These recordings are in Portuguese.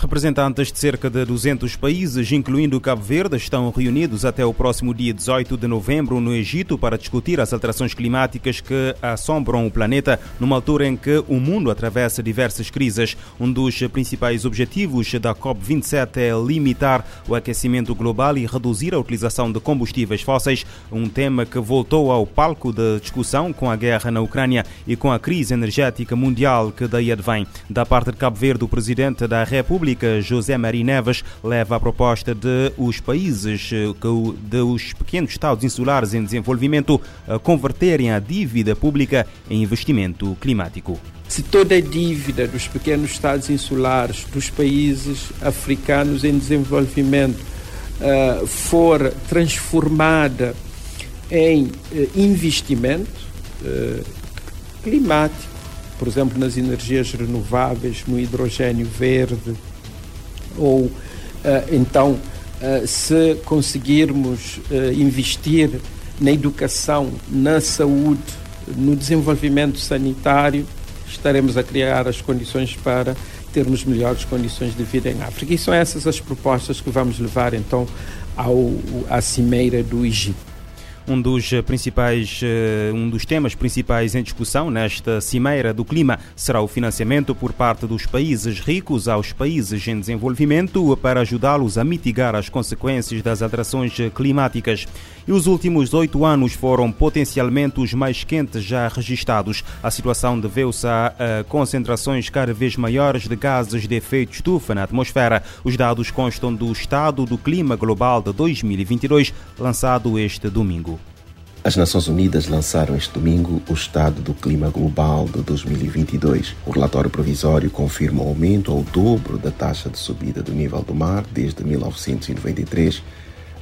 Representantes de cerca de 200 países, incluindo Cabo Verde, estão reunidos até o próximo dia 18 de novembro no Egito para discutir as alterações climáticas que assombram o planeta numa altura em que o mundo atravessa diversas crises. Um dos principais objetivos da COP27 é limitar o aquecimento global e reduzir a utilização de combustíveis fósseis, um tema que voltou ao palco de discussão com a guerra na Ucrânia e com a crise energética mundial que daí advém. Da parte de Cabo Verde, o presidente da República José Maria Neves leva a proposta de os países, eh, dos pequenos estados insulares em desenvolvimento, converterem a dívida pública em investimento climático. Se toda a dívida dos pequenos estados insulares, dos países africanos em desenvolvimento, uh, for transformada em uh, investimento climático, por exemplo, nas energias renováveis, no hidrogênio verde, ou uh, então uh, se conseguirmos uh, investir na educação, na saúde, no desenvolvimento sanitário, estaremos a criar as condições para termos melhores condições de vida em África. E são essas as propostas que vamos levar então ao, à cimeira do Egito. Um dos principais, eh, um dos temas principais em discussão nesta cimeira do clima será o financiamento por parte dos países ricos aos países em desenvolvimento para ajudá-los a mitigar as consequências das alterações climáticas. E os últimos oito anos foram potencialmente os mais quentes já registados. A situação deveu-se a, a concentrações cada vez maiores de gases de efeito estufa na atmosfera. Os dados constam do Estado do Clima Global de 2022, lançado este domingo. As Nações Unidas lançaram este domingo o Estado do Clima Global de 2022. O relatório provisório confirma o aumento ao dobro da taxa de subida do nível do mar desde 1993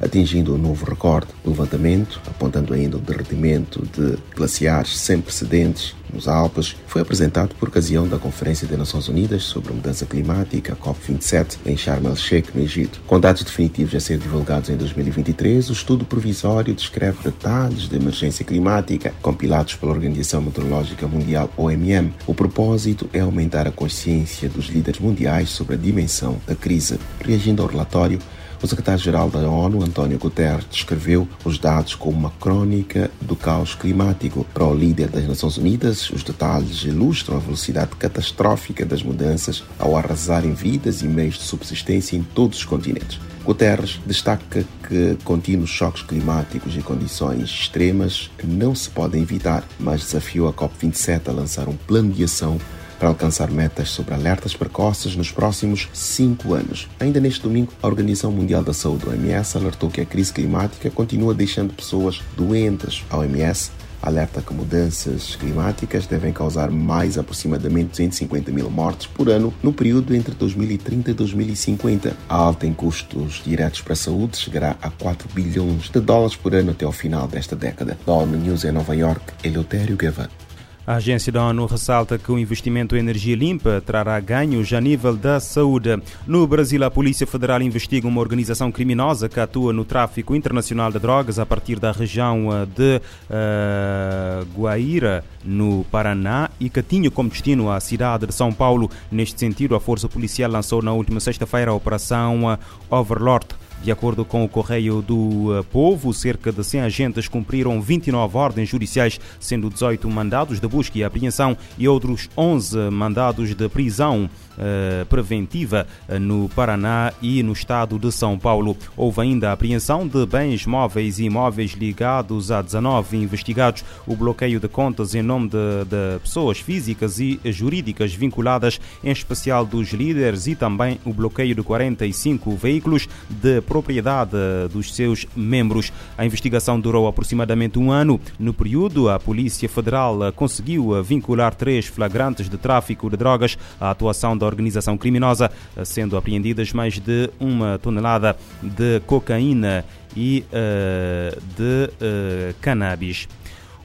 atingindo um novo recorde do levantamento, apontando ainda o derretimento de glaciares sem precedentes nos Alpes, foi apresentado por ocasião da Conferência das Nações Unidas sobre a Mudança Climática, COP27, em Sharm el-Sheikh, no Egito. Com dados definitivos a ser divulgados em 2023, o estudo provisório descreve detalhes da emergência climática compilados pela Organização Meteorológica Mundial, OMM. O propósito é aumentar a consciência dos líderes mundiais sobre a dimensão da crise. Reagindo ao relatório, o secretário-geral da ONU, António Guterres, descreveu os dados como uma crônica do caos climático. Para o líder das Nações Unidas, os detalhes ilustram a velocidade catastrófica das mudanças ao arrasarem vidas e meios de subsistência em todos os continentes. Guterres destaca que contínuos choques climáticos e condições extremas não se podem evitar, mas desafiou a COP27 a lançar um plano de ação para alcançar metas sobre alertas precoces nos próximos cinco anos. Ainda neste domingo, a Organização Mundial da Saúde, OMS, alertou que a crise climática continua deixando pessoas doentes. A OMS alerta que mudanças climáticas devem causar mais aproximadamente 250 mil mortes por ano no período entre 2030 e 2050. A alta em custos diretos para a saúde chegará a 4 bilhões de dólares por ano até ao final desta década. Da ONU News em Nova York, Eleutério Gavan. A agência da ONU ressalta que o investimento em energia limpa trará ganhos a nível da saúde. No Brasil, a Polícia Federal investiga uma organização criminosa que atua no tráfico internacional de drogas a partir da região eh, de uh, Guaíra, no Paraná, e que tinha como destino a cidade de São Paulo. Neste sentido, a Força Policial lançou na última sexta-feira a Operação eh, Overlord de acordo com o Correio do eh, Povo, cerca de 100 agentes cumpriram 29 ordens judiciais, sendo 18 mandados de busca e apreensão e outros 11 mandados de prisão eh, preventiva eh, no Paraná e no estado de São Paulo. Houve ainda a apreensão de bens móveis e imóveis ligados a 19 investigados, o bloqueio de contas em nome de, de pessoas físicas e jurídicas vinculadas, em especial dos líderes, e também o bloqueio de 45 veículos de propriedade dos seus membros. A investigação durou aproximadamente um ano. No período, a Polícia Federal conseguiu vincular três flagrantes de tráfico de drogas à atuação da organização criminosa, sendo apreendidas mais de uma tonelada de cocaína e uh, de uh, cannabis.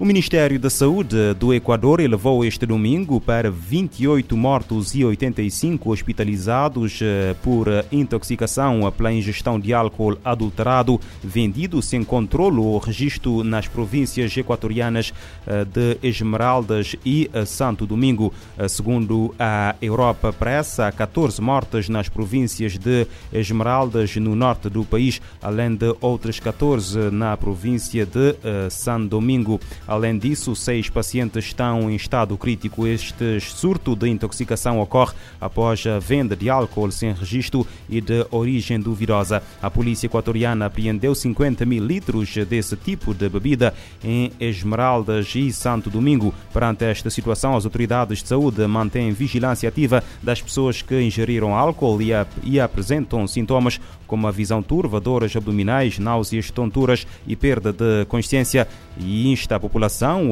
O Ministério da Saúde do Equador elevou este domingo para 28 mortos e 85 hospitalizados eh, por intoxicação pela ingestão de álcool adulterado vendido sem controle ou registro nas províncias equatorianas eh, de Esmeraldas e eh, Santo Domingo. Segundo a Europa Press, há 14 mortes nas províncias de Esmeraldas, no norte do país, além de outras 14 na província de Santo Domingo. Além disso, seis pacientes estão em estado crítico. Este surto de intoxicação ocorre após a venda de álcool sem registro e de origem duvidosa. A polícia equatoriana apreendeu 50 mil litros desse tipo de bebida em Esmeraldas e Santo Domingo. Perante esta situação, as autoridades de saúde mantêm vigilância ativa das pessoas que ingeriram álcool e, ap e apresentam sintomas como a visão turva, dores abdominais, náuseas, tonturas e perda de consciência e insta a população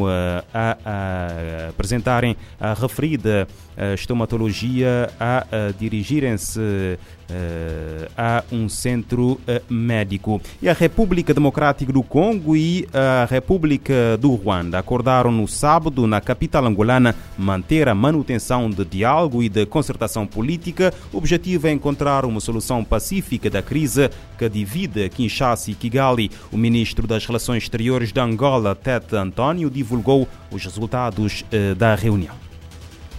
a, a, a apresentarem a referida estomatologia a, a dirigirem-se a um centro médico. E a República Democrática do Congo e a República do Ruanda acordaram no sábado, na capital angolana, manter a manutenção de diálogo e de concertação política. O objetivo é encontrar uma solução pacífica da crise que divide Kinshasa e Kigali. O ministro das Relações Exteriores de Angola, Tete António, divulgou os resultados da reunião.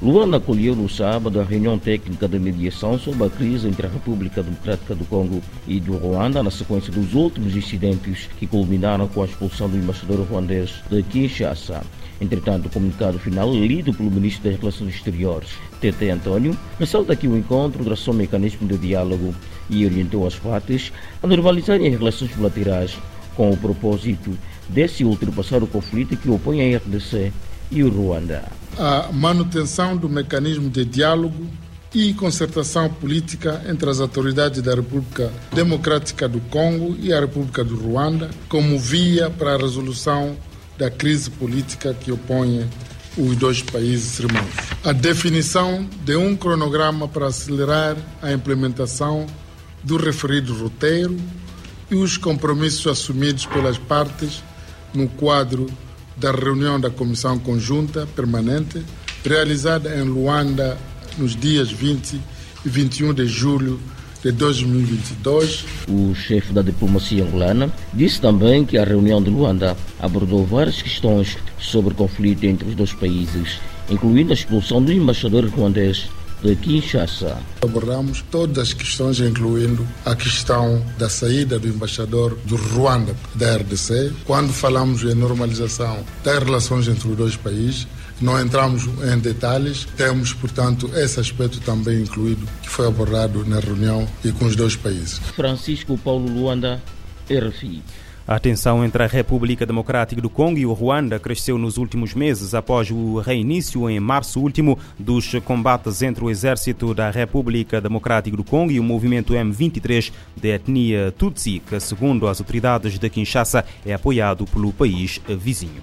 Luanda acolheu no sábado a reunião técnica de mediação sobre a crise entre a República Democrática do Congo e do Ruanda na sequência dos últimos incidentes que culminaram com a expulsão do embaixador ruandês de Kinshasa. Entretanto, o comunicado final, lido pelo Ministro das Relações Exteriores, Tete Antônio, ressalta que o encontro traçou um mecanismo de diálogo e orientou as partes a normalizarem as relações bilaterais com o propósito de se ultrapassar o conflito que opõe a RDC e o Ruanda. A manutenção do mecanismo de diálogo e concertação política entre as autoridades da República Democrática do Congo e a República do Ruanda como via para a resolução da crise política que opõe os dois países irmãos. A definição de um cronograma para acelerar a implementação do referido roteiro e os compromissos assumidos pelas partes no quadro da reunião da Comissão Conjunta Permanente, realizada em Luanda nos dias 20 e 21 de julho de 2022. O chefe da diplomacia angolana disse também que a reunião de Luanda abordou várias questões sobre o conflito entre os dois países, incluindo a expulsão do embaixador ruandês de Kinshasa. Abordamos todas as questões, incluindo a questão da saída do embaixador do Ruanda da RDC. Quando falamos em normalização das relações entre os dois países, não entramos em detalhes, temos, portanto, esse aspecto também incluído, que foi abordado na reunião e com os dois países. Francisco Paulo Luanda, RFI. A tensão entre a República Democrática do Congo e o Ruanda cresceu nos últimos meses após o reinício em março último dos combates entre o exército da República Democrática do Congo e o movimento M23 de etnia Tutsi, que, segundo as autoridades de Kinshasa, é apoiado pelo país vizinho.